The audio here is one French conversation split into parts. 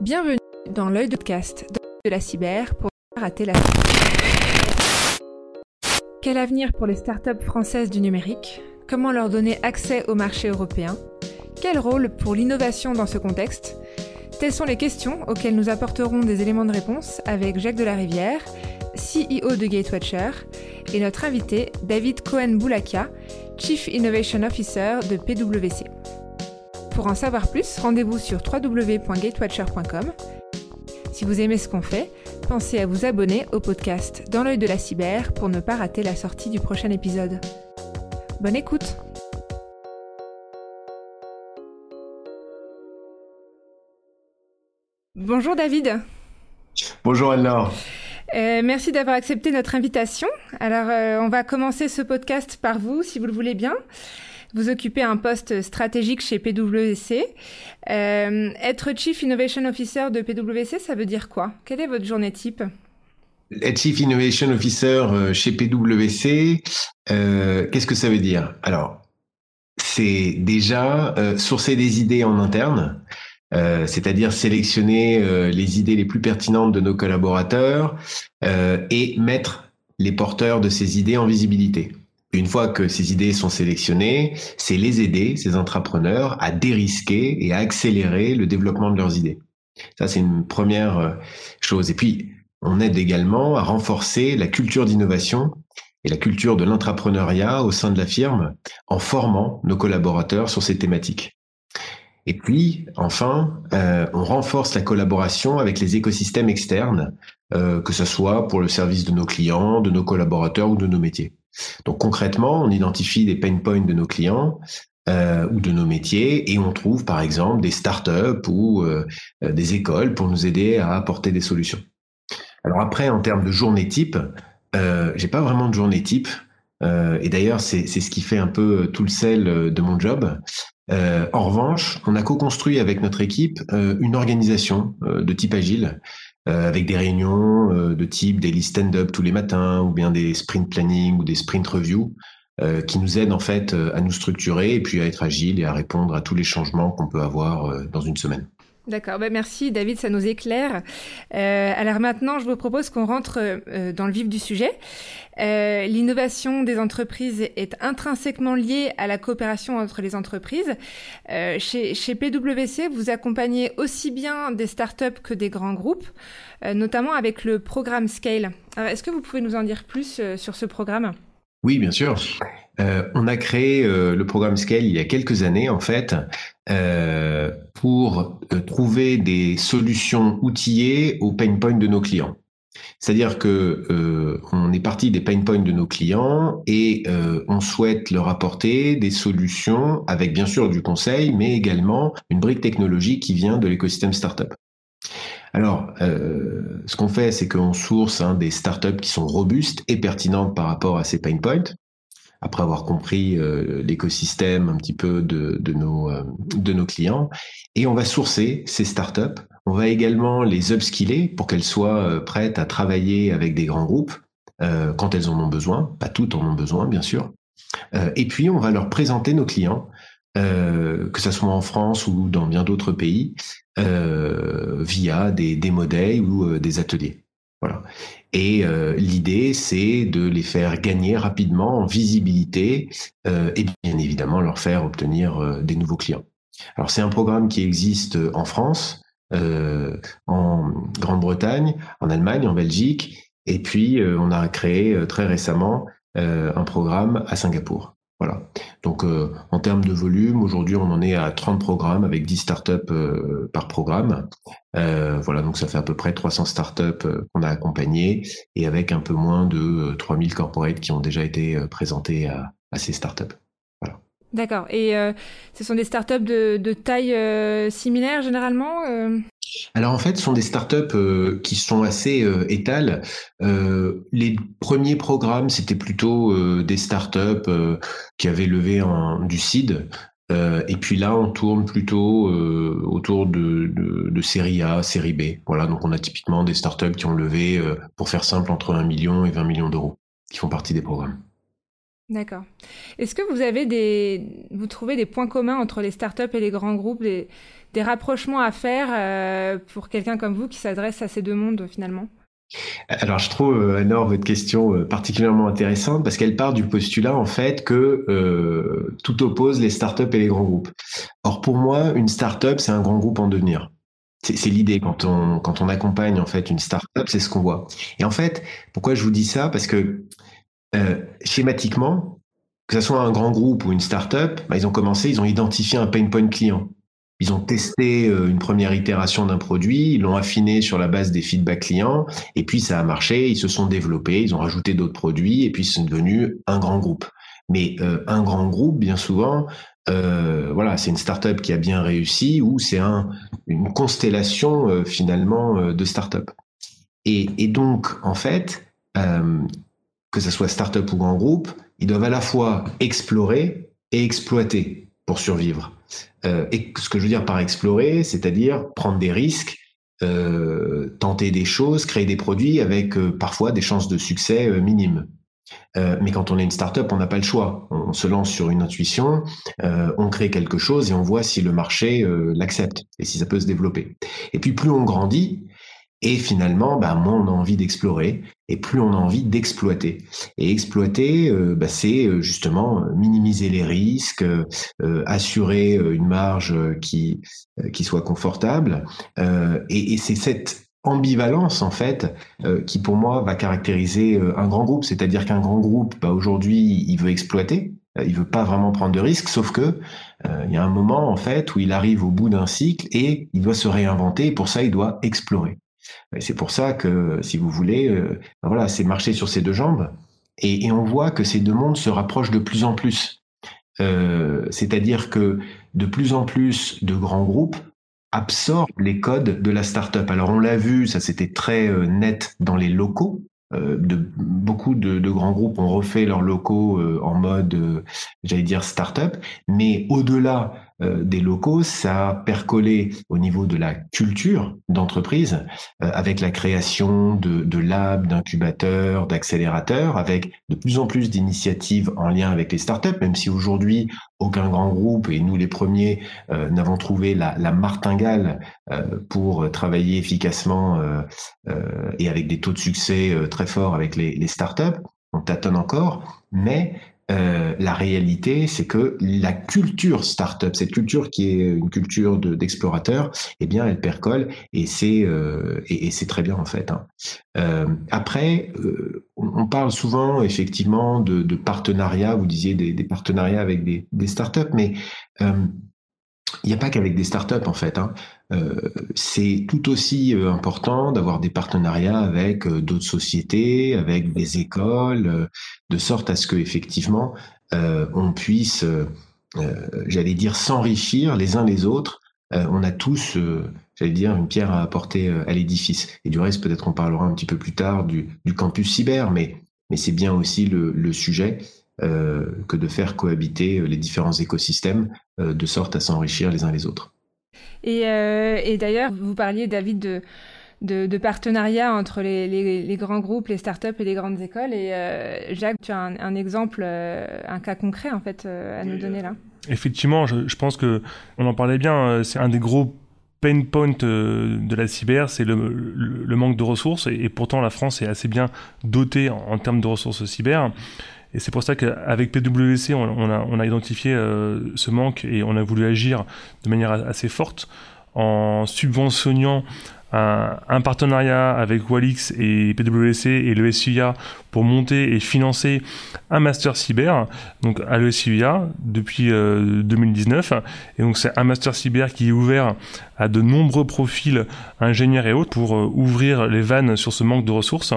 Bienvenue dans l'œil de podcast de la cyber pour ne pas rater la Quel avenir pour les startups françaises du numérique? Comment leur donner accès au marché européen? Quel rôle pour l'innovation dans ce contexte? Telles sont les questions auxquelles nous apporterons des éléments de réponse avec Jacques Delarivière, CEO de Gatewatcher, et notre invité David Cohen-Boulakia, Chief Innovation Officer de PwC. Pour en savoir plus, rendez-vous sur www.gatewatcher.com. Si vous aimez ce qu'on fait, pensez à vous abonner au podcast Dans l'œil de la cyber pour ne pas rater la sortie du prochain épisode. Bonne écoute Bonjour David. Bonjour Anne-Laure. Euh, merci d'avoir accepté notre invitation. Alors, euh, on va commencer ce podcast par vous, si vous le voulez bien. Vous occupez un poste stratégique chez PwC. Euh, être Chief Innovation Officer de PwC, ça veut dire quoi? Quelle est votre journée type? Être Chief Innovation Officer euh, chez PwC, euh, qu'est-ce que ça veut dire? Alors, c'est déjà sourcer des idées en interne, c'est-à-dire sélectionner les idées les plus pertinentes de nos collaborateurs et mettre les porteurs de ces idées en visibilité. Une fois que ces idées sont sélectionnées, c'est les aider, ces entrepreneurs, à dérisquer et à accélérer le développement de leurs idées. Ça, c'est une première euh, chose. Et puis, on aide également à renforcer la culture d'innovation et la culture de l'entrepreneuriat au sein de la firme en formant nos collaborateurs sur ces thématiques. Et puis, enfin, euh, on renforce la collaboration avec les écosystèmes externes, euh, que ce soit pour le service de nos clients, de nos collaborateurs ou de nos métiers. Donc concrètement, on identifie des pain points de nos clients euh, ou de nos métiers et on trouve par exemple des startups ou euh, des écoles pour nous aider à apporter des solutions. Alors après, en termes de journée type, euh, j'ai pas vraiment de journée type. Euh, et d'ailleurs, c'est ce qui fait un peu tout le sel de mon job. En revanche, on a co-construit avec notre équipe une organisation de type agile euh, avec des réunions euh, de type daily stand-up tous les matins ou bien des sprint planning ou des sprint review euh, qui nous aident en fait à nous structurer et puis à être agile et à répondre à tous les changements qu'on peut avoir dans une semaine. D'accord, ben merci David, ça nous éclaire. Euh, alors maintenant, je vous propose qu'on rentre euh, dans le vif du sujet. Euh, L'innovation des entreprises est intrinsèquement liée à la coopération entre les entreprises. Chez, chez, PwC, vous accompagnez aussi bien des startups que des grands groupes, notamment avec le programme Scale. Est-ce que vous pouvez nous en dire plus sur ce programme? Oui, bien sûr. On a créé le programme Scale il y a quelques années, en fait, euh, pour euh, trouver des solutions outillées aux pain points de nos clients. C'est-à-dire que euh, on est parti des pain points de nos clients et on souhaite leur apporter des solutions avec bien sûr du conseil, mais également une brique technologique qui vient de l'écosystème startup. Alors, euh, ce qu'on fait, c'est qu'on source hein, des startups qui sont robustes et pertinentes par rapport à ces pain points, après avoir compris euh, l'écosystème un petit peu de, de, nos, euh, de nos clients. Et on va sourcer ces startups. On va également les upskiller pour qu'elles soient euh, prêtes à travailler avec des grands groupes quand elles en ont besoin. Pas toutes en ont besoin, bien sûr. Et puis, on va leur présenter nos clients que ce soit en France ou dans bien d'autres pays, via des démo days ou des ateliers. Voilà. Et euh, l'idée, c'est de les faire gagner rapidement en visibilité euh, et bien évidemment leur faire obtenir euh, des nouveaux clients. Alors c'est un programme qui existe en France, en Grande-Bretagne, en Allemagne, en Belgique, et puis on a créé très récemment un programme à Singapour. Voilà. Donc, euh, en termes de volume, aujourd'hui, on en est à 30 programmes avec 10 startups euh, par programme. Euh, voilà, donc ça fait à peu près 300 startups euh, qu'on a accompagnées et avec un peu moins de 3000 euh, corporates qui ont déjà été présentés à, ces startups. Voilà. D'accord. Et ce sont des startups de taille similaire généralement alors en fait, ce sont des startups euh, qui sont assez euh, étales. Euh, les premiers programmes, c'était plutôt euh, des startups qui avaient levé en, du seed. et puis là, on tourne plutôt autour de, de, série A, série B. Voilà, donc on a typiquement des startups qui ont levé, pour faire simple, entre 1 million et 20 millions d'euros, qui font partie des programmes. D'accord. Est-ce que vous avez des, vous trouvez des points communs entre les startups et les grands groupes, des rapprochements à faire pour quelqu'un comme vous qui s'adresse à ces deux mondes finalement? Alors, je trouve, Anor, votre question particulièrement intéressante parce qu'elle part du postulat, en fait, que tout oppose les startups et les grands groupes. Or, pour moi, une startup, c'est un grand groupe en devenir. C'est l'idée quand on, quand on accompagne, en fait, une startup, c'est ce qu'on voit. Et en fait, pourquoi je vous dis ça? Parce que, schématiquement, que ce soit un grand groupe ou une startup, bah, ils ont commencé, ils ont identifié un pain point client. Ils ont testé euh, une première itération d'un produit, ils l'ont affiné sur la base des feedbacks clients, et puis ça a marché, ils se sont développés, ils ont rajouté d'autres produits, et puis c'est devenu un grand groupe. Mais euh, un grand groupe, bien souvent, euh, voilà, c'est une startup qui a bien réussi ou c'est un, une constellation finalement de startups. Et, et donc, en fait, que ce soit startup ou grand groupe, ils doivent à la fois explorer et exploiter pour survivre. Euh, et ce que je veux dire par explorer, c'est-à-dire prendre des risques, euh, tenter des choses, créer des produits avec euh, parfois des chances de succès minimes. mais quand on est une startup, on n'a pas le choix. On se lance sur une intuition, on crée quelque chose et on voit si le marché l'accepte et si ça peut se développer. Et puis plus on grandit, et finalement, bah, moins on a envie d'explorer et plus on a envie d'exploiter. Et exploiter, euh, bah, c'est euh, justement euh, minimiser les risques, assurer une marge qui, qui soit confortable. et, et c'est cette ambivalence en fait qui pour moi va caractériser un grand groupe. C'est-à-dire qu'un grand groupe, bah, aujourd'hui, il veut exploiter, il veut pas vraiment prendre de risques, sauf que il y a un moment en fait où il arrive au bout d'un cycle et il doit se réinventer. Et pour ça, il doit explorer. C'est pour ça que, si vous voulez, euh, ben voilà, c'est marcher sur ses deux jambes. Et, on voit que ces deux mondes se rapprochent de plus en plus. Euh, c'est-à-dire que de plus en plus de grands groupes absorbent les codes de la startup. Alors on l'a vu, ça c'était très euh, net dans les locaux. beaucoup de, de, grands groupes ont refait leurs locaux en mode, j'allais dire, startup. Mais au-delà des locaux, ça a percolé au niveau de la culture d'entreprise, euh, avec la création de, de labs, d'incubateurs, d'accélérateurs, avec de plus en plus d'initiatives en lien avec les startups, même si aujourd'hui aucun grand groupe, et nous les premiers, euh, n'avons trouvé la, la martingale pour travailler efficacement et avec des taux de succès très forts avec les, les startups. On tâtonne encore, mais euh, la réalité, c'est que la culture startup, cette culture qui est une culture d'explorateur, eh bien, elle percole et c'est euh, et, c'est très bien en fait. Hein. Euh, après, on parle souvent effectivement de, de partenariats. Vous disiez des, des partenariats avec des, des startups, mais il n'y a pas qu'avec des startups en fait. Hein. Euh, c'est tout aussi euh, important d'avoir des partenariats avec euh, d'autres sociétés, avec des écoles, de sorte à ce que effectivement on puisse, j'allais dire, s'enrichir les uns les autres. on a tous, j'allais dire, une pierre à apporter à l'édifice. Et du reste, peut-être on parlera un petit peu plus tard du, campus cyber, mais mais c'est bien aussi le, sujet. que de faire cohabiter les différents écosystèmes de sorte à s'enrichir les uns les autres. Euh, et, d'ailleurs, vous parliez, David, de, de, partenariat entre les, grands groupes, les startups et les grandes écoles. Et euh, Jacques, tu as un, exemple, euh, un cas concret en fait à nous donner là. Effectivement, je, pense que on en parlait bien. C'est un des gros pain points de la cyber, c'est le, manque de ressources. Et, pourtant, la France est assez bien dotée en termes de ressources cyber. Et c'est pour ça qu'avec PwC, on, a, on a, identifié euh, ce manque et on a voulu agir de manière assez forte en subventionnant un, partenariat avec Walix et PwC et le SUIA pour monter et financer un master cyber donc à l'ESUIA depuis 2019 euh, et donc c'est un master cyber qui est ouvert à de nombreux profils ingénieurs et autres pour euh, ouvrir les vannes sur ce manque de ressources.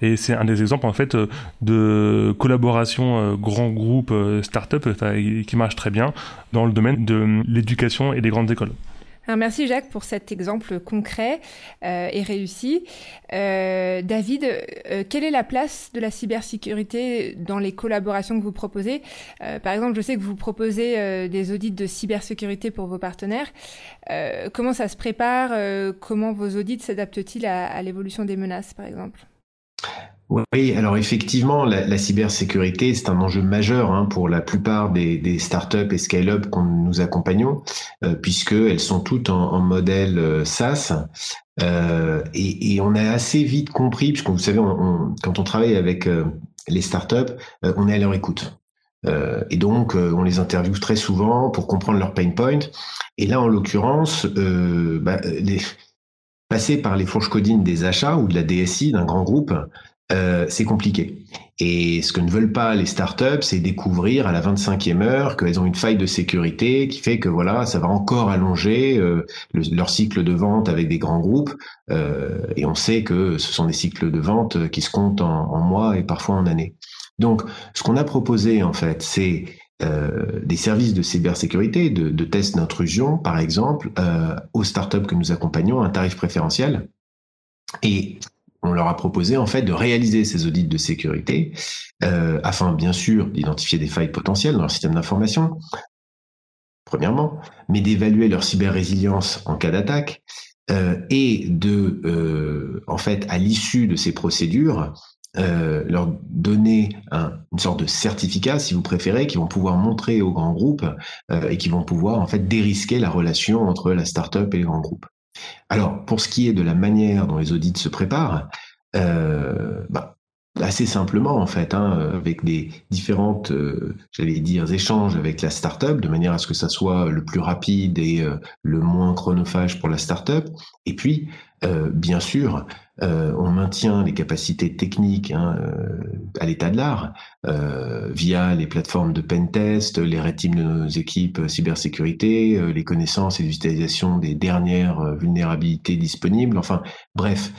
Et c'est un des exemples en fait de collaboration euh, grand groupe start-up qui marche très bien dans le domaine de l'éducation et des grandes écoles merci Jacques pour cet exemple concret euh, et réussi. Euh, David, euh, quelle est la place de la cybersécurité dans les collaborations que vous proposez? Par exemple, je sais que vous proposez des audits de cybersécurité pour vos partenaires. comment ça se prépare? Comment vos audits s'adaptent-ils à l'évolution des menaces, par exemple? Oui, alors effectivement, la, cybersécurité, c'est un enjeu majeur hein, pour la plupart des, startups et scale-up qu'on nous accompagnons, euh, puisqu'elles sont toutes en, modèle euh, SaaS. Euh, et, on a assez vite compris, puisque vous savez, quand on travaille avec les startups, on est à leur écoute. et donc, on les interviewe très souvent pour comprendre leurs pain points. Et là, en l'occurrence, bah, passer par les fourches codines des achats ou de la DSI d'un grand groupe, euh, c'est compliqué. Et ce que ne veulent pas les startups, c'est découvrir à la 25e heure qu'elles ont une faille de sécurité qui fait que voilà, ça va encore allonger euh, leur cycle de vente avec des grands groupes. Euh, et on sait que ce sont des cycles de vente qui se comptent en, mois et parfois en années. Donc, ce qu'on a proposé en fait, c'est des services de cybersécurité, de, tests d'intrusion, par exemple, aux startups que nous accompagnons, un tarif préférentiel. Et on leur a proposé en fait de réaliser ces audits de sécurité euh, afin bien sûr d'identifier des failles potentielles dans leur système d'information, premièrement, mais d'évaluer leur cyber-résilience en cas d'attaque euh, et de, euh, en fait, à l'issue de ces procédures, leur donner un, une sorte de certificat, si vous préférez, qui vont pouvoir montrer aux grands groupes et qui vont pouvoir en fait dérisquer la relation entre la start-up et les grands groupes. Alors, pour ce qui est de la manière dont les audits se préparent, euh, bah, assez simplement en fait, hein, avec des différentes, euh, j'allais dire, échanges avec la startup, de manière à ce que ça soit le plus rapide et euh, le moins chronophage pour la startup. Et puis, euh, bien sûr, euh, on maintient les capacités techniques hein, euh, à l'état de l'art via les plateformes de pentest, les red teams de nos équipes cybersécurité, les connaissances et l'utilisation des dernières vulnérabilités disponibles. Enfin, bref,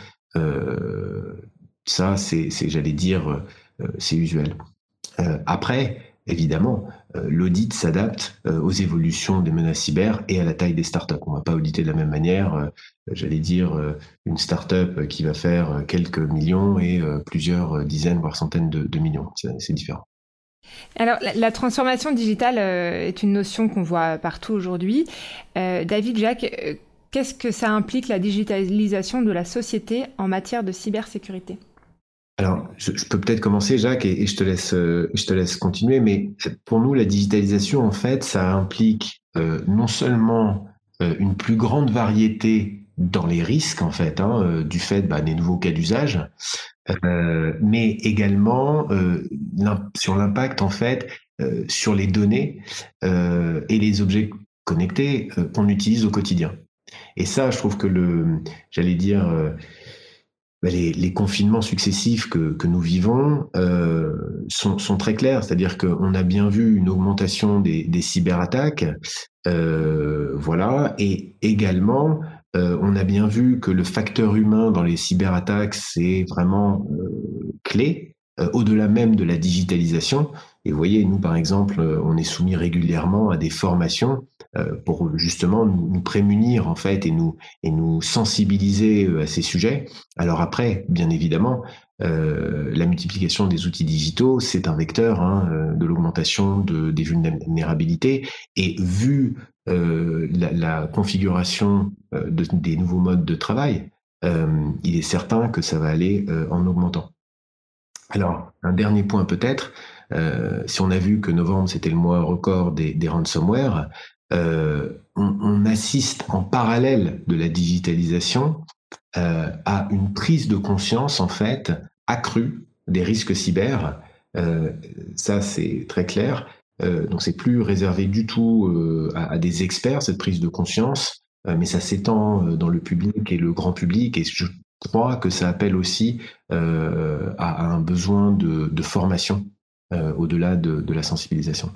ça, c'est, j'allais dire, c'est usuel. après, évidemment, euh, l'audit s'adapte euh, aux évolutions des menaces cyber et à la taille des startups. On ne va pas auditer de la même manière, euh, j'allais dire, une startup qui va faire quelques millions et plusieurs dizaines, voire centaines de, millions. C'est différent. Alors, la, transformation digitale est une notion qu'on voit partout aujourd'hui. David, Jacques, qu'est-ce que ça implique la digitalisation de la société en matière de cybersécurité? Alors, je, peux peut-être commencer, Jacques, et, je te laisse, euh, je te laisse continuer. Mais pour nous, la digitalisation, en fait, ça implique euh, non seulement euh, une plus grande variété dans les risques, en fait, hein, du fait bah, des nouveaux cas d'usage, mais également sur l'impact, en fait, sur les données et les objets connectés qu'on utilise au quotidien. Et ça, je trouve que le, j'allais dire bah, les, confinements successifs que, nous vivons euh, sont, très clairs, c'est-à-dire qu'on a bien vu une augmentation des, cyberattaques, euh, voilà, et également euh, on a bien vu que le facteur humain dans les cyberattaques c'est vraiment clé, au-delà même de la digitalisation. Et vous voyez, nous par exemple, on est soumis régulièrement à des formations euh, pour justement nous, prémunir en fait et nous et nous sensibiliser euh, à ces sujets. Alors après, bien évidemment, euh, la multiplication des outils digitaux, c'est un vecteur hein, de l'augmentation de, des vulnérabilités. Et vu la, configuration de, des nouveaux modes de travail, il est certain que ça va aller en augmentant. Alors, un dernier point peut-être, euh, si on a vu que novembre c'était le mois record des ransomware, euh, on, assiste en parallèle de la digitalisation euh, à une prise de conscience en fait accrue des risques cyber. Euh, ça c'est très clair. donc c'est plus réservé du tout à, des experts cette prise de conscience, mais ça s'étend dans le public et le grand public et je crois que ça appelle aussi à, un besoin de, formation au-delà de la sensibilisation.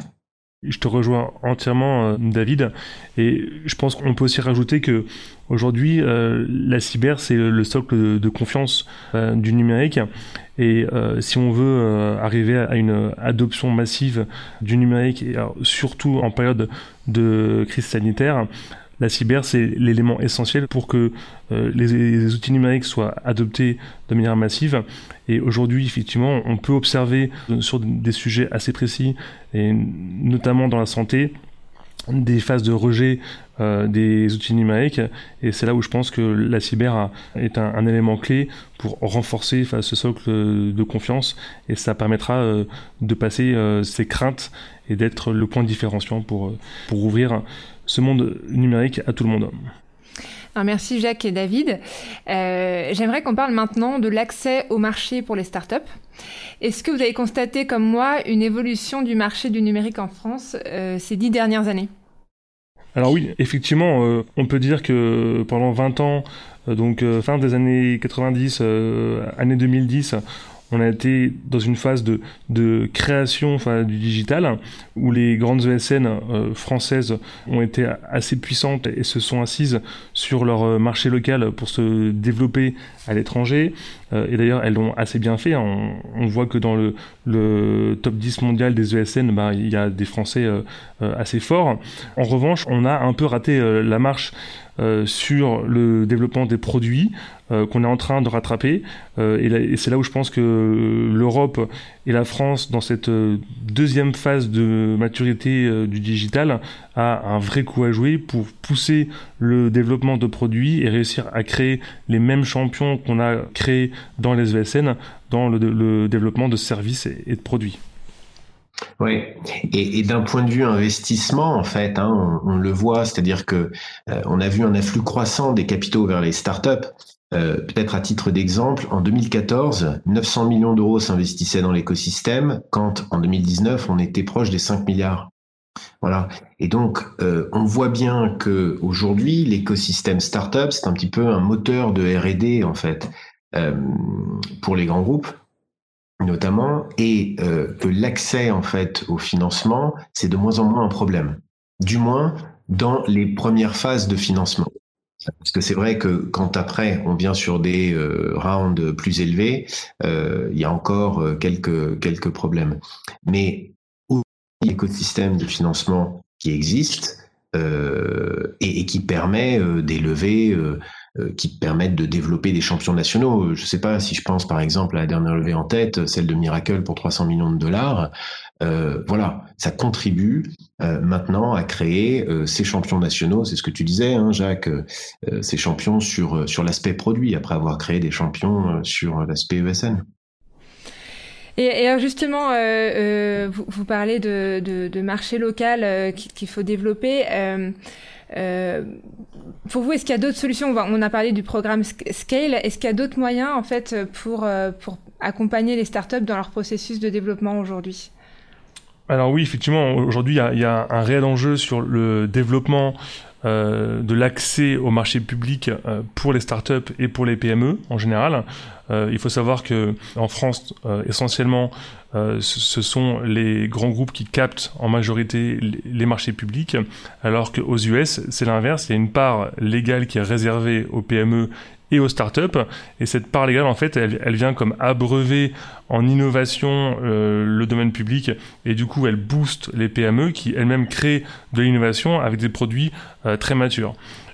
Je te rejoins entièrement, euh, David. Et je pense qu'on peut aussi rajouter que aujourd'hui, euh, la cyber, c'est le socle de, confiance euh, du numérique. Et si on veut arriver à une adoption massive du numérique, surtout en période de crise sanitaire, la cyber, c'est l'élément essentiel pour que euh, les, outils numériques soient adoptés de manière massive. Et aujourd'hui, effectivement, on peut observer sur des sujets assez précis, et notamment dans la santé, des phases de rejet euh, des outils numériques. Et c'est là où je pense que la cyber est un, élément clé pour renforcer ce socle de confiance. Et ça permettra euh, de passer euh, ces craintes et d'être le point différenciant pour, pour ouvrir ce monde numérique à tout le monde. merci Jacques et David. J'aimerais qu'on parle maintenant de l'accès au marché pour les startups. Est-ce que vous avez constaté comme moi une évolution du marché du numérique en France ces dix dernières années? Alors oui, effectivement, euh, on peut dire que pendant 20 ans, euh, donc euh, fin des années 90, année 2010, on a été dans une phase de, création du digital où les grandes ESN euh, françaises ont été assez puissantes et se sont assises sur leur euh, marché local pour se développer à l'étranger. Euh, et d'ailleurs, elles l'ont assez bien fait. On, on, voit que dans le, le, top 10 mondial des ESN, bah, il y a des Français assez forts. En revanche, on a un peu raté la marche euh, sur le développement des produits euh, qu'on est en train de rattraper. Euh, et, c'est là où je pense que l'Europe et la France, dans cette deuxième phase de maturité du digital, a un vrai coup à jouer pour pousser le développement de produits et réussir à créer les mêmes champions qu'on a créés dans les ESN dans le, développement de services et de produits. Oui, et, d'un point de vue investissement, en fait, hein, on, le voit, c'est-à-dire que euh, on a vu un afflux croissant des capitaux vers les startups. Euh, Peut-être à titre d'exemple, en 2014, 900 millions d'euros s'investissaient dans l'écosystème, quand en 2019, on était proche des 5 milliards. Voilà. Et donc, euh, on voit bien que aujourd'hui, l'écosystème startup, c'est un petit peu un moteur de R&D en fait pour les grands groupes notamment, et euh, que l'accès en fait au financement, c'est de moins en moins un problème. Du moins dans les premières phases de financement. Parce que c'est vrai que quand après on vient sur des euh, rounds plus élevés, euh, il y a encore quelques quelques problèmes. Mais l'écosystème de financement qui existe et, et, qui permet d'élever euh, qui permettent de développer des champions nationaux. Je ne sais pas si je pense par exemple à la dernière levée en tête, celle de Miracle pour 300 millions de dollars. Euh, voilà, ça contribue euh, maintenant à créer euh, ces champions nationaux. C'est ce que tu disais, hein, Jacques, euh, ces champions sur sur l'aspect produit après avoir créé des champions sur l'aspect ESN. Et, justement, euh, vous, vous, parlez de, marché local qu'il faut développer. Euh, pour vous, est-ce qu'il y a d'autres solutions? On a parlé du programme Scale. Est-ce qu'il y a d'autres moyens en fait pour, euh, accompagner les startups dans leur processus de développement aujourd'hui? Alors oui, effectivement, aujourd'hui, il y, a un réel enjeu sur le développement euh, de l'accès au marché public euh, pour les startups et pour les PME en général. Euh, il faut savoir que en France, essentiellement, ce sont les grands groupes qui captent en majorité les marchés publics, alors qu'aux US, c'est l'inverse. Il y a une part légale qui est réservée aux PME et aux startups. Et cette part légale, en fait, elle, vient comme abreuver en innovation euh, le domaine public et du coup, elle booste les PME qui elles-mêmes créent de l'innovation avec des produits euh, très matures.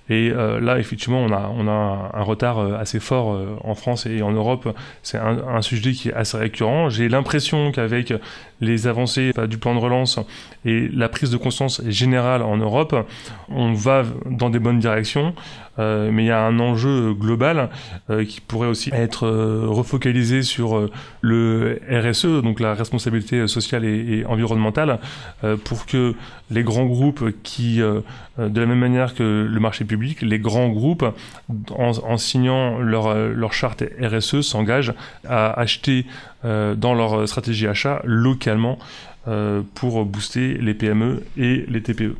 Et euh, là, effectivement, on a, on a un retard assez fort en France et en Europe. C'est un, sujet qui est assez récurrent. J'ai l'impression qu'avec les avancées du plan de relance et la prise de conscience générale en Europe, on va dans des bonnes directions. Euh, mais il y a un enjeu global euh, qui pourrait aussi être euh, refocalisé sur le RSE, donc la responsabilité sociale et, et environnementale, pour que les grands groupes qui, de la même manière que le marché public, les grands groupes, en, en signant leur, leur charte RSE, s'engagent à acheter dans leur stratégie achat localement pour booster les PME et les TPE.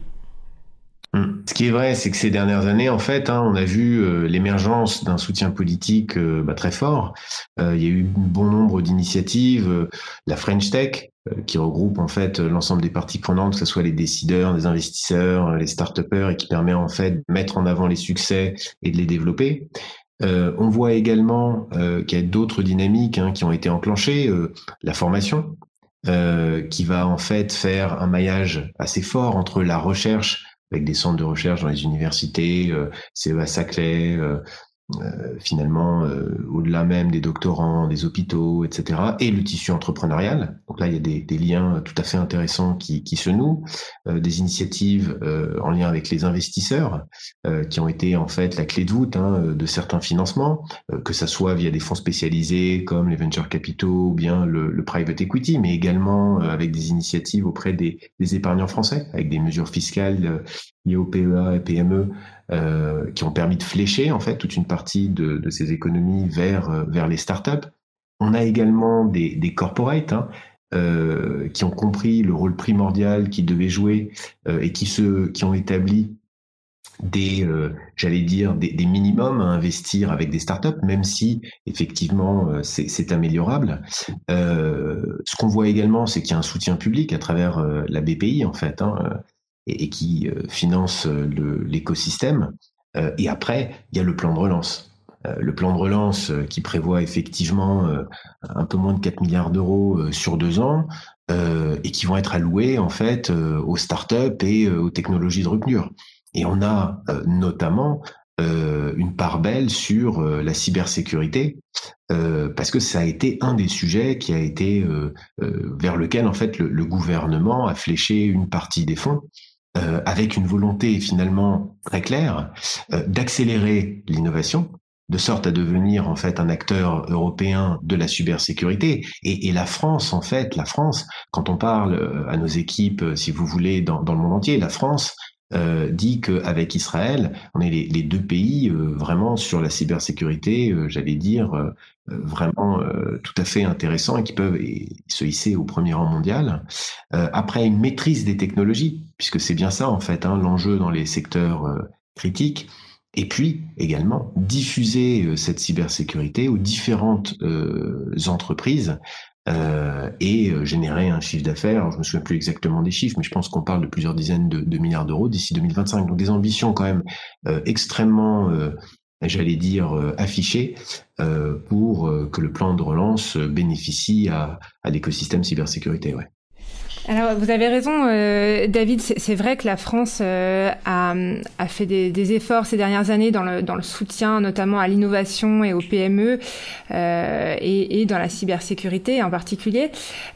Hum. Ce qui est vrai, c'est que ces dernières années, en fait, hein, on a vu euh, l'émergence d'un soutien politique euh, bah, très fort. Euh, il y a eu bon nombre d'initiatives, la French Tech, qui regroupe en fait l'ensemble des parties prenantes, que ce soit les décideurs, les investisseurs, les start-upers, et qui permet en fait de mettre en avant les succès et de les développer. on voit également qu'il y a d'autres dynamiques hein, qui ont été enclenchées, la formation, qui va en fait faire un maillage assez fort entre la recherche avec des centres de recherche dans les universités, euh, CEA Saclay, euh, euh, finalement euh, au-delà même des doctorants, des hôpitaux, etc., et le tissu entrepreneurial. Donc là, il y a des, des liens tout à fait intéressants qui, qui se nouent, euh, des initiatives en lien avec les investisseurs qui ont été en fait la clé de voûte hein, de certains financements, que ça soit via des fonds spécialisés comme les venture capitaux ou bien le, le private equity, mais également avec des initiatives auprès des, des épargnants français, avec des mesures fiscales liées au PEA et PME euh, qui ont permis de flécher en fait toute une partie de, de ces économies vers euh, vers les startups. On a également des, des corporates hein, euh, qui ont compris le rôle primordial qu'ils devaient jouer et qui se qui ont établi des, j'allais dire, des, des, minimums à investir avec des startups, même si effectivement c'est améliorable. Ce qu'on voit également, c'est qu'il y a un soutien public à travers la BPI en fait. Hein, et, qui euh, finance euh, l'écosystème. Euh, et après, il y a le plan de relance. le plan de relance qui prévoit effectivement un peu moins de 4 milliards d'euros sur deux ans et qui vont être alloués en fait aux startups et aux technologies de rupture. Et on a notamment une part belle sur la cybersécurité parce que ça a été un des sujets qui a été vers lequel en fait le, le, gouvernement a fléché une partie des fonds euh, avec une volonté finalement très claire euh, d'accélérer l'innovation, de sorte à devenir en fait un acteur européen de la cybersécurité. Et, et, la France, en fait, la France, quand on parle euh, à nos équipes, si vous voulez, dans, dans le monde entier, la France euh, dit qu'avec Israël, on est les, les deux pays euh, vraiment sur la cybersécurité, euh, j'allais dire, euh, vraiment tout à fait intéressants et qui peuvent se hisser au premier rang mondial. après, une maîtrise des technologies, puisque c'est bien ça en fait hein, l'enjeu dans les secteurs critiques. Et puis également diffuser cette cybersécurité aux différentes entreprises euh, et euh, générer un chiffre d'affaires. Je me souviens plus exactement des chiffres, mais je pense qu'on parle de plusieurs dizaines de, milliards d'euros d'ici 2025. Donc des ambitions quand même euh, extrêmement, euh, j'allais dire, euh, affichées pour que le plan de relance bénéficie à, l'écosystème cybersécurité. Alors, vous avez raison, euh, David. C'est vrai que la France euh, a, a, fait des, des, efforts ces dernières années dans le, dans le soutien, notamment à l'innovation et aux PME, euh, et, et, dans la cybersécurité en particulier.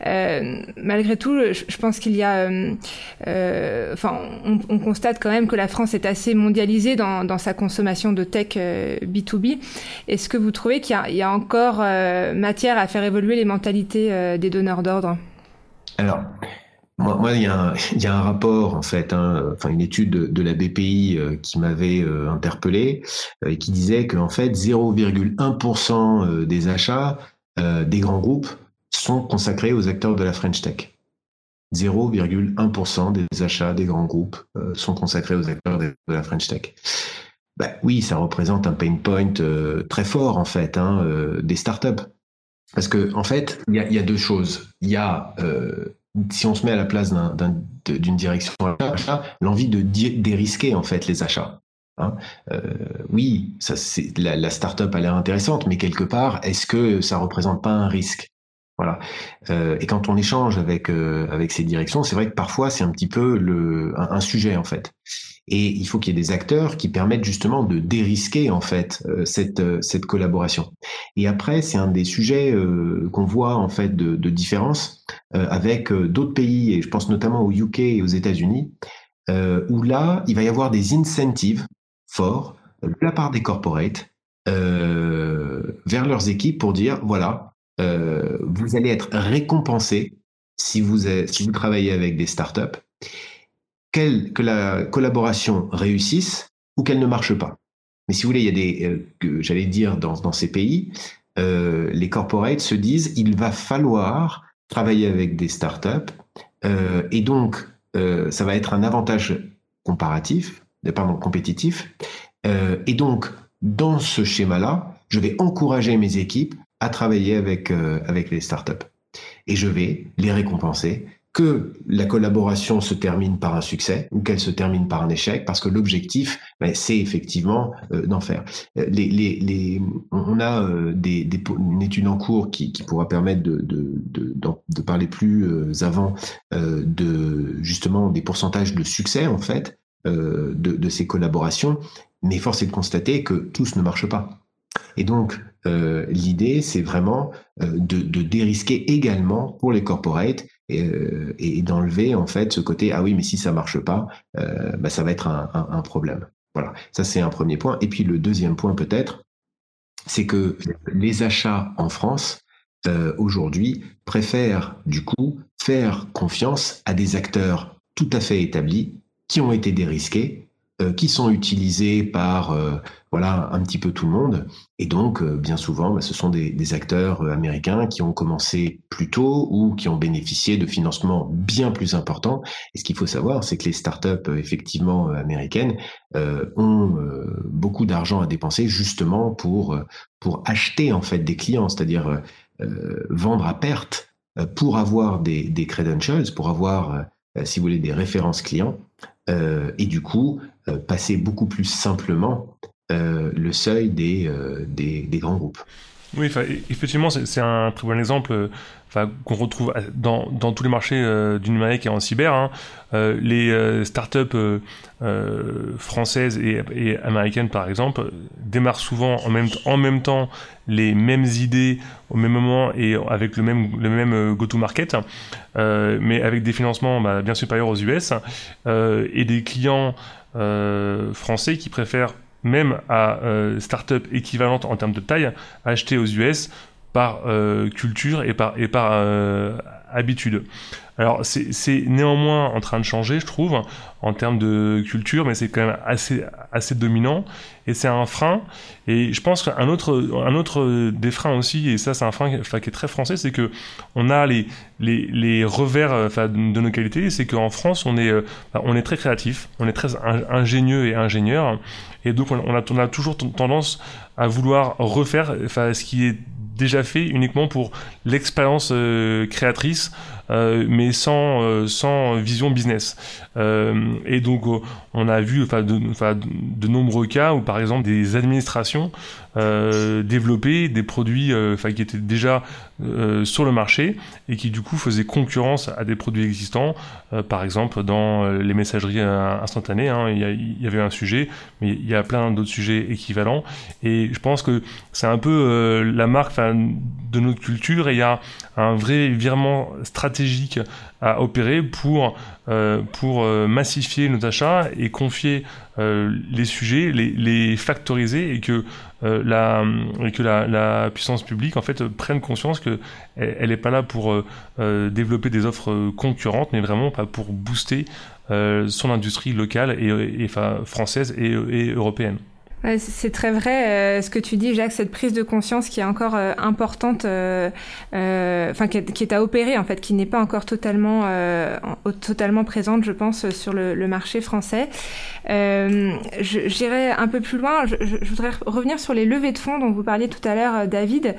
Euh, malgré tout, je, je pense qu'il y a, euh, enfin, on, on, constate quand même que la France est assez mondialisée dans, dans sa consommation de tech B2B. Est-ce que vous trouvez qu'il y, y, a encore matière à faire évoluer les mentalités des donneurs d'ordre? Alors, moi, moi, il y, a un, rapport, en fait, hein, enfin une étude de, la BPI euh, qui m'avait euh, interpellé euh, et qui disait qu'en fait, 0,1% euh, des achats des grands groupes sont consacrés aux acteurs de la French Tech. 0,1% des achats des grands groupes sont consacrés aux acteurs de, la French Tech. Ben, oui, ça représente un pain point très fort, en fait, hein, des startups. Parce que en fait, il y a, deux choses. Il y a, euh, si on se met à la place d'une un, direction d'achat, l'envie de dérisquer en fait les achats. Hein euh, oui, la, la start-up a l'air intéressante, mais quelque part, est-ce que ça représente pas un risque? Voilà. Euh, et quand on échange avec ces directions, c'est vrai que parfois c'est un petit peu un, un sujet en fait. Et il faut qu'il y ait des acteurs qui permettent justement de dérisquer en fait euh, cette euh, cette collaboration. Et après, c'est un des sujets euh, qu'on voit en fait de, différence avec d'autres pays, et je pense notamment au UK et aux États-Unis, où là, il va y avoir des incentives forts de la part des corporates vers leurs équipes pour dire voilà, vous allez être récompensé si vous si vous travaillez avec des startups que la collaboration réussisse ou qu'elle ne marche pas. Mais si vous voulez, il y a des, euh, j'allais dire, dans, dans ces pays, euh, les corporates se disent, il va falloir travailler avec des startups, euh, et donc euh, ça va être un avantage comparatif, pardon, compétitif, et donc dans ce schéma-là, je vais encourager mes équipes à travailler avec avec les startups, et je vais les récompenser que la collaboration se termine par un succès ou qu'elle se termine par un échec, parce que l'objectif, ben, c'est effectivement euh, d'en faire. Euh, les, les, les, on a euh, des, des, une étude en cours qui, qui pourra permettre de, de, de, de parler plus euh, avant euh, de justement des pourcentages de succès en fait de, de ces collaborations, mais force est de constater que tous ne marchent pas. Et donc, l'idée, c'est vraiment de, de, dérisquer également pour les corporates et, d'enlever en fait ce côté ah oui mais si ça marche pas, bah, ça va être un, problème. Voilà, ça c'est un premier point. Et puis le deuxième point peut-être, c'est que les achats en France euh, aujourd'hui préfèrent du coup faire confiance à des acteurs tout à fait établis qui ont été dérisqués euh, qui sont utilisés par euh, voilà un petit peu tout le monde. Et donc, euh, bien souvent, bah, ce sont des, des, acteurs américains qui ont commencé plus tôt ou qui ont bénéficié de financements bien plus importants. Et ce qu'il faut savoir, c'est que les startups effectivement américaines ont beaucoup d'argent à dépenser justement pour pour acheter en fait des clients, c'est-à-dire vendre à perte pour avoir des, des credentials, pour avoir si vous voulez des références clients. Euh, et du coup euh, passer beaucoup plus simplement euh, le seuil des, des, des, grands groupes. Oui, effectivement, c'est un très bon exemple qu'on retrouve dans, dans, tous les marchés du numérique et en cyber. Hein. les startups françaises et, et, américaines, par exemple, démarrent souvent en même, en même temps les mêmes idées au même moment et avec le même, le même go-to-market, mais avec des financements bah, bien supérieurs aux US et des clients français qui préfèrent même à euh, start-up équivalente en termes de taille, acheter aux US par euh, culture et par, et par euh, habitude. Alors c'est néanmoins en train de changer, je trouve, en termes de culture, mais c'est quand même assez, assez dominant. Et c'est un frein. Et je pense qu'un autre, un autre des freins aussi, et ça c'est un frein qui est très français, c'est que on a les, les, les revers de nos qualités, c'est qu'en France on est, on est très créatif, on est très ingénieux et ingénieur, et donc on a, on a toujours tendance à vouloir refaire ce qui est déjà fait uniquement pour l'expérience euh, créatrice, euh, mais sans, euh, sans vision business. et donc, on a vu de, de nombreux cas où, par exemple, des administrations développaient des produits qui étaient déjà sur le marché et qui, du coup, faisaient concurrence à des produits existants. par exemple, dans les messageries instantanées, hein, il, y avait un sujet, mais il y a plein d'autres sujets équivalents. Et je pense que c'est un peu la marque de notre culture et il y a un vrai virement stratégique à opérer pour, euh, euh, massifier nos achats et confier euh, les sujets, les, factoriser et que, la, puissance publique en fait prenne conscience que elle n'est pas là pour développer des offres concurrentes, mais vraiment pas pour booster son industrie locale et, française et, et c'est très vrai euh, ce que tu dis, Jacques, cette prise de conscience qui est encore euh, importante, euh, enfin qui, est à opérer en fait, qui n'est pas encore totalement présente, je pense, sur le, marché français. J'irai un peu plus loin. Je, voudrais revenir sur les levées de fonds dont vous parliez tout à l'heure, David.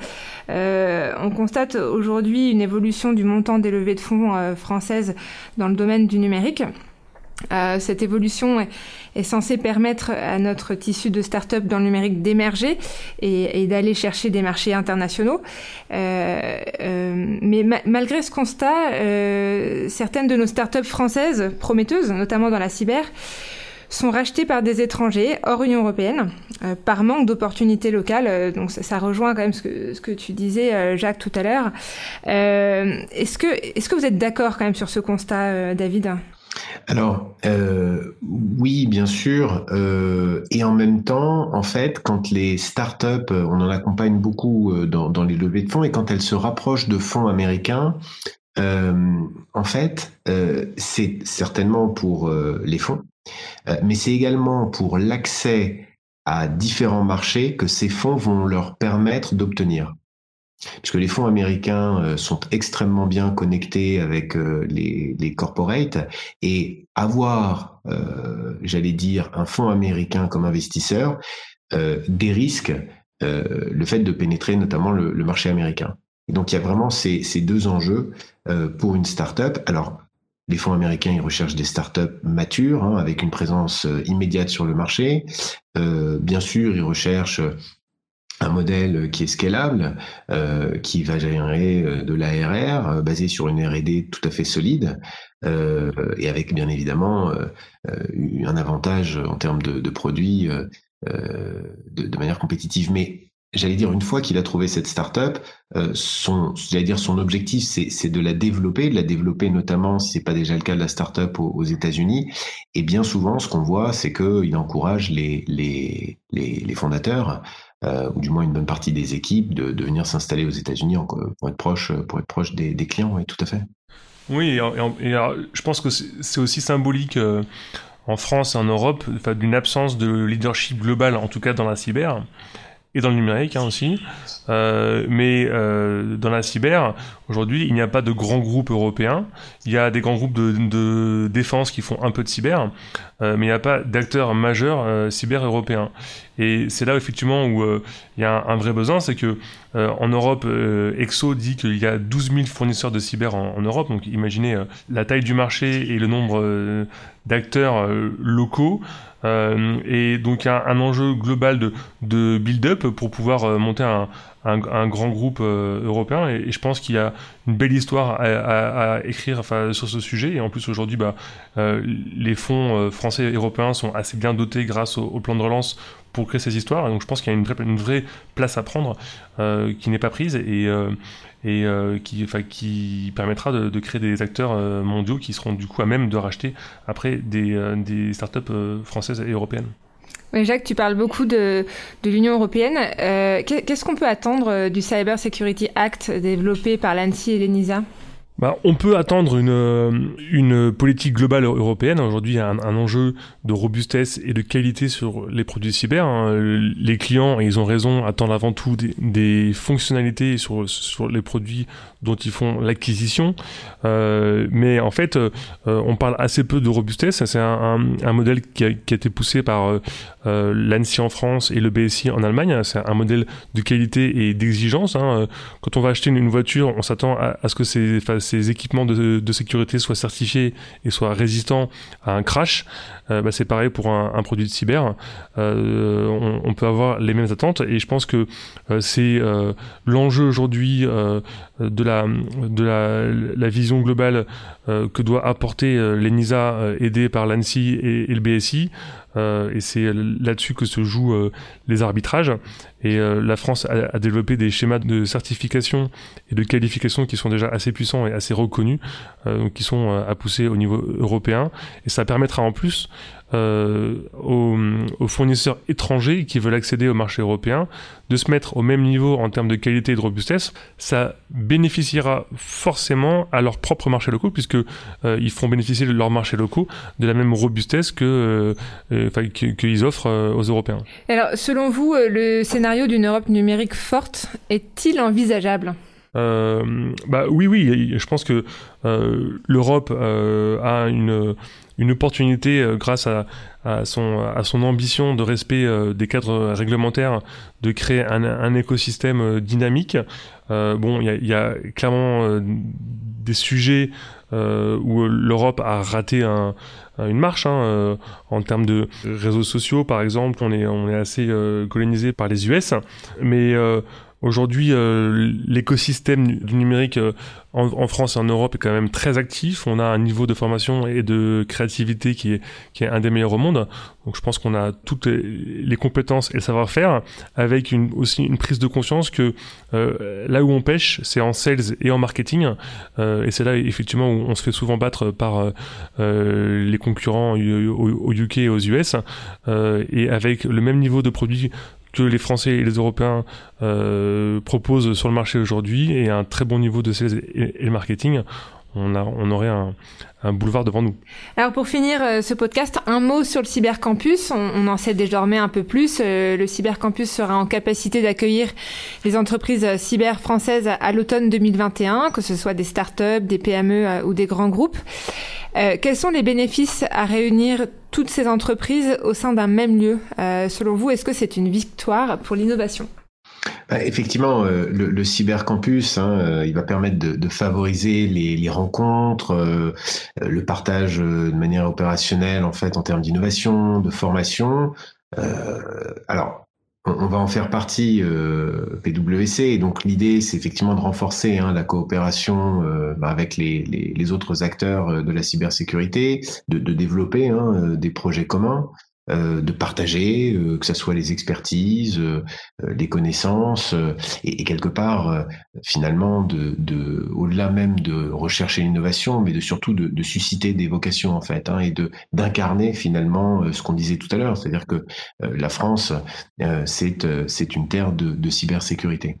on constate aujourd'hui une évolution du montant des levées de fonds françaises dans le domaine du numérique. Euh, cette évolution est, censée permettre à notre tissu de start-up dans le numérique d'émerger et, d'aller chercher des marchés internationaux. Euh, euh, mais malgré ce constat, certaines de nos start-up françaises prometteuses, notamment dans la cyber, sont rachetées par des étrangers hors Union européenne par manque d'opportunités locales. donc ça, rejoint quand même ce que, ce que tu disais, Jacques, tout à l'heure. est-ce que, est-ce que vous êtes d'accord quand même sur ce constat, David? Alors euh, oui, bien sûr, euh, et en même temps, en fait, quand les startups, euh, on en accompagne beaucoup dans, les levées de fonds, et quand elles se rapprochent de fonds américains, en fait, c'est certainement pour les fonds, mais c'est également pour l'accès à différents marchés que ces fonds vont leur permettre d'obtenir puisque les fonds américains euh, sont extrêmement bien connectés avec euh, les, corporates et avoir, euh, j'allais dire, un fonds américain comme investisseur des risques le fait de pénétrer notamment le, marché américain. Donc il y a vraiment ces, deux enjeux pour une startup. Alors les fonds américains, ils recherchent des startups matures, hein, avec une présence immédiate sur le marché. Euh, bien sûr, ils recherchent un modèle qui est scalable, euh, qui va générer euh, de l'ARR euh, basé sur une R&D tout à fait solide euh, et avec bien évidemment euh, un avantage en termes de, de produits de, de, manière compétitive. Mais j'allais dire, une fois qu'il a trouvé cette startup, euh, son, j'allais dire, son objectif, c'est de la développer, de la développer notamment, si c'est pas déjà le cas de la startup aux, États-Unis. Et bien souvent, ce qu'on voit, c'est qu'il encourage les, les, les fondateurs, euh, ou du moins une bonne partie des équipes, de, venir s'installer aux États-Unis pour être proche, pour être proche des, clients. Oui, tout à fait. Oui, je pense que c'est aussi symbolique. Euh, en France et en Europe, d'une absence de leadership global, en tout cas dans la cyber et dans le numérique hein, aussi. Euh, mais euh, dans la cyber, aujourd'hui, il n'y a pas de grands groupes européens. Il y a des grands groupes de, défense qui font un peu de cyber, euh, mais il n'y a pas d'acteurs majeurs cyber européens. Et c'est là effectivement où il y a un, vrai besoin, c'est que en Europe, Exo dit qu'il y a 12 000 fournisseurs de cyber en Europe. Donc imaginez la taille du marché et le nombre d'acteurs locaux. Euh, et donc un, enjeu global de, build-up pour pouvoir euh, monter un, un, grand groupe euh, européen. Et, je pense qu'il y a une belle histoire à, écrire enfin, sur ce sujet. Et en plus aujourd'hui, bah, euh, les fonds français et européens sont assez bien dotés grâce au, au plan de relance pour créer ces histoires. Et donc je pense qu'il y a une vraie, une vraie place à prendre qui n'est pas prise. Et et euh, qui, permettra de, créer des acteurs euh, mondiaux qui seront du coup à même de racheter après des, euh, startups françaises et européennes. Oui, Jacques, tu parles beaucoup de, de l'Union européenne. Qu'est-ce qu'on peut attendre du Cyber Security Act développé par l'ANSI et l'ENISA? Bah, on peut attendre une, une politique globale européenne. Aujourd'hui, il y a un, enjeu de robustesse et de qualité sur les produits cyber. Hein. Les clients, et ils ont raison, attendent avant tout des, fonctionnalités sur, sur les produits dont ils font l'acquisition. Euh, mais en fait, euh, on parle assez peu de robustesse. C'est un, un, modèle qui a, été poussé par euh, l'ANSI en France et le BSI en Allemagne. C'est un modèle de qualité et d'exigence. Hein. Quand on va acheter une, voiture, on s'attend à, à, ce que ces, ces équipements de, sécurité soient certifiés et soient résistants à un crash. Euh, bah, c'est pareil pour un, produit de cyber. Euh, on, peut avoir les mêmes attentes et je pense que euh, c'est l'enjeu aujourd'hui de la, de la, vision globale que doit apporter l'ENISA aidée par l'ANSI et, le BSI. Et c'est là-dessus que se jouent les arbitrages. Et la France a, développé des schémas de certification et de qualification qui sont déjà assez puissants et assez reconnus, qui sont à pousser au niveau européen. Et ça permettra en plus euh, aux, aux, fournisseurs étrangers qui veulent accéder au marché européen de se mettre au même niveau en termes de qualité et de robustesse, ça bénéficiera forcément à leurs propres marchés locaux puisque euh, ils feront bénéficier de leurs marchés locaux de la même robustesse que euh, qu'ils offrent euh, aux Européens. Alors, selon vous, euh, le scénario d'une Europe numérique forte est-il envisageable? euh, bah oui, oui, je pense que euh, l'Europe euh, a une une opportunité euh, grâce à, son, à son ambition de respect euh, des cadres réglementaires de créer un, écosystème euh, dynamique. bon, il y, a, clairement des sujets où l'Europe a raté un, une marche hein, en termes de réseaux sociaux, par exemple. On est, on est assez colonisé par les US, mais Aujourd'hui, euh, l'écosystème du numérique euh, en, France et en Europe est quand même très actif. On a un niveau de formation et de créativité qui est, qui est un des meilleurs au monde. Donc je pense qu'on a toutes les compétences et le savoir-faire, avec aussi une prise de conscience que euh, là où on pêche, c'est en sales et en marketing. Et c'est là effectivement où on se fait souvent battre par les concurrents au, au, UK et aux US. et avec le même niveau de produits que les Français et les Européens euh, proposent sur le marché aujourd'hui et un très bon niveau de sales et, et marketing, on, a, on aurait un, un, boulevard devant nous. Alors pour finir euh, ce podcast, un mot sur le cybercampus. On, on en sait désormais un peu plus. Euh, le cybercampus sera en capacité d'accueillir les entreprises cyber françaises à, l'automne 2021, que ce soit des startups, des PME euh, ou des grands groupes. Euh, quels sont les bénéfices à réunir toutes ces entreprises au sein d'un même lieu? Euh, Selon vous, est-ce que c'est une victoire pour l'innovation? Bah, Effectivement, euh, le, le, cybercampus, hein, euh, il va permettre de, de favoriser les, les rencontres, euh, le partage de manière opérationnelle, en fait, en termes d'innovation, de formation. alors, on va en faire partie euh, PwC et donc l'idée c'est effectivement de renforcer hein, la coopération euh, bah, avec les, les, les, autres acteurs euh, de la cybersécurité, de, de développer hein, euh, des projets communs. De partager, que ce soit les expertises, les connaissances, et, quelque part, finalement, de, de au-delà même de rechercher l'innovation, mais de surtout de, susciter des vocations en fait, hein, et de d'incarner finalement ce qu'on disait tout à l'heure, c'est-à-dire que la France, c'est c'est une terre de, de cybersécurité.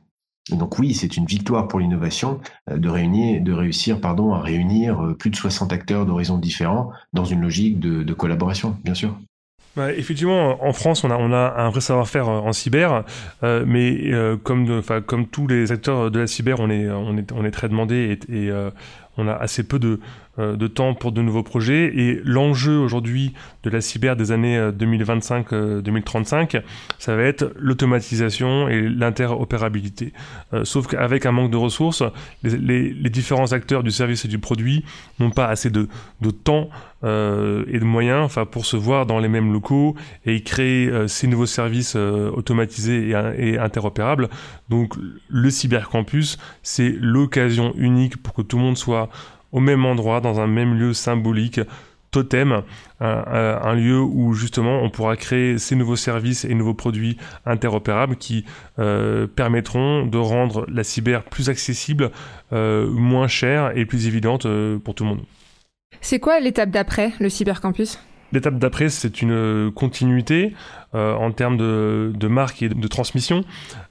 Donc oui, c'est une victoire pour l'innovation euh, de, réunir, de réussir pardon, à réunir euh, plus de 60 acteurs d'horizons différents dans une logique de, collaboration, bien sûr. Effectivement, en France, on a, on a un vrai savoir-faire euh, en cyber, mais comme, comme tous les acteurs de la cyber, on est, on est, on est très demandé et, et on a assez peu de, euh, de temps pour de nouveaux projets. Et l'enjeu aujourd'hui de la cyber des années 2025-2035, euh, ça va être l'automatisation et l'interopérabilité. Euh, sauf qu'avec un manque de ressources, les, différents acteurs du service et du produit n'ont pas assez de, temps et de moyens pour se voir dans les mêmes locaux et créer ces nouveaux services automatisés et, et, interopérables. Donc le cybercampus, c'est l'occasion unique pour que tout le monde soit au même endroit, dans un même lieu symbolique, totem, un, lieu où justement on pourra créer ces nouveaux services et nouveaux produits interopérables qui euh, permettront de rendre la cyber plus accessible, euh, moins chère et plus évidente euh, pour tout le monde. C'est quoi l'étape d'après, le cybercampus? L'étape d'après, c'est une continuité euh, en termes de, marque et de, transmission.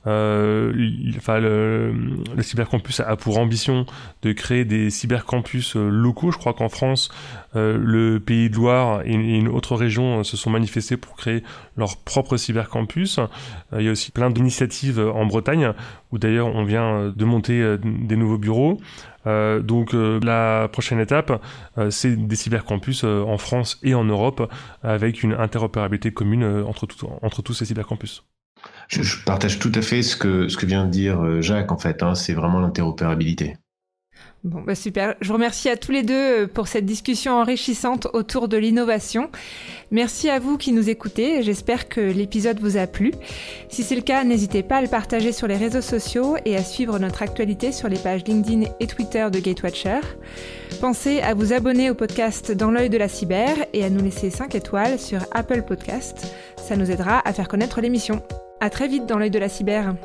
Euh, le, cybercampus a pour ambition de créer des cybercampus euh, locaux. Je crois qu'en France, le Pays de Loire et une, autre région se sont manifestés pour créer leur propre cybercampus. il y a aussi plein d'initiatives en Bretagne, où d'ailleurs on vient de monter des nouveaux bureaux. Donc la prochaine étape, c'est des cybercampus en France et en Europe avec une interopérabilité commune entre, entre tous ces cybercampus. Je, partage tout à fait ce que, vient de dire Jacques, en fait. Hein, c'est vraiment l'interopérabilité. Bon, bah super. Je vous remercie à tous les deux euh, pour cette discussion enrichissante autour de l'innovation. Merci à vous qui nous écoutez. J'espère que l'épisode vous a plu. Si c'est le cas, n'hésitez pas à le partager sur les réseaux sociaux et à suivre notre actualité sur les pages LinkedIn et Twitter de Gatewatcher. Pensez à vous abonner au podcast Dans l'œil de la cyber et à nous laisser 5 étoiles sur Apple Podcast. Ça nous aidera à faire connaître l'émission. À très vite dans l'œil de la cyber.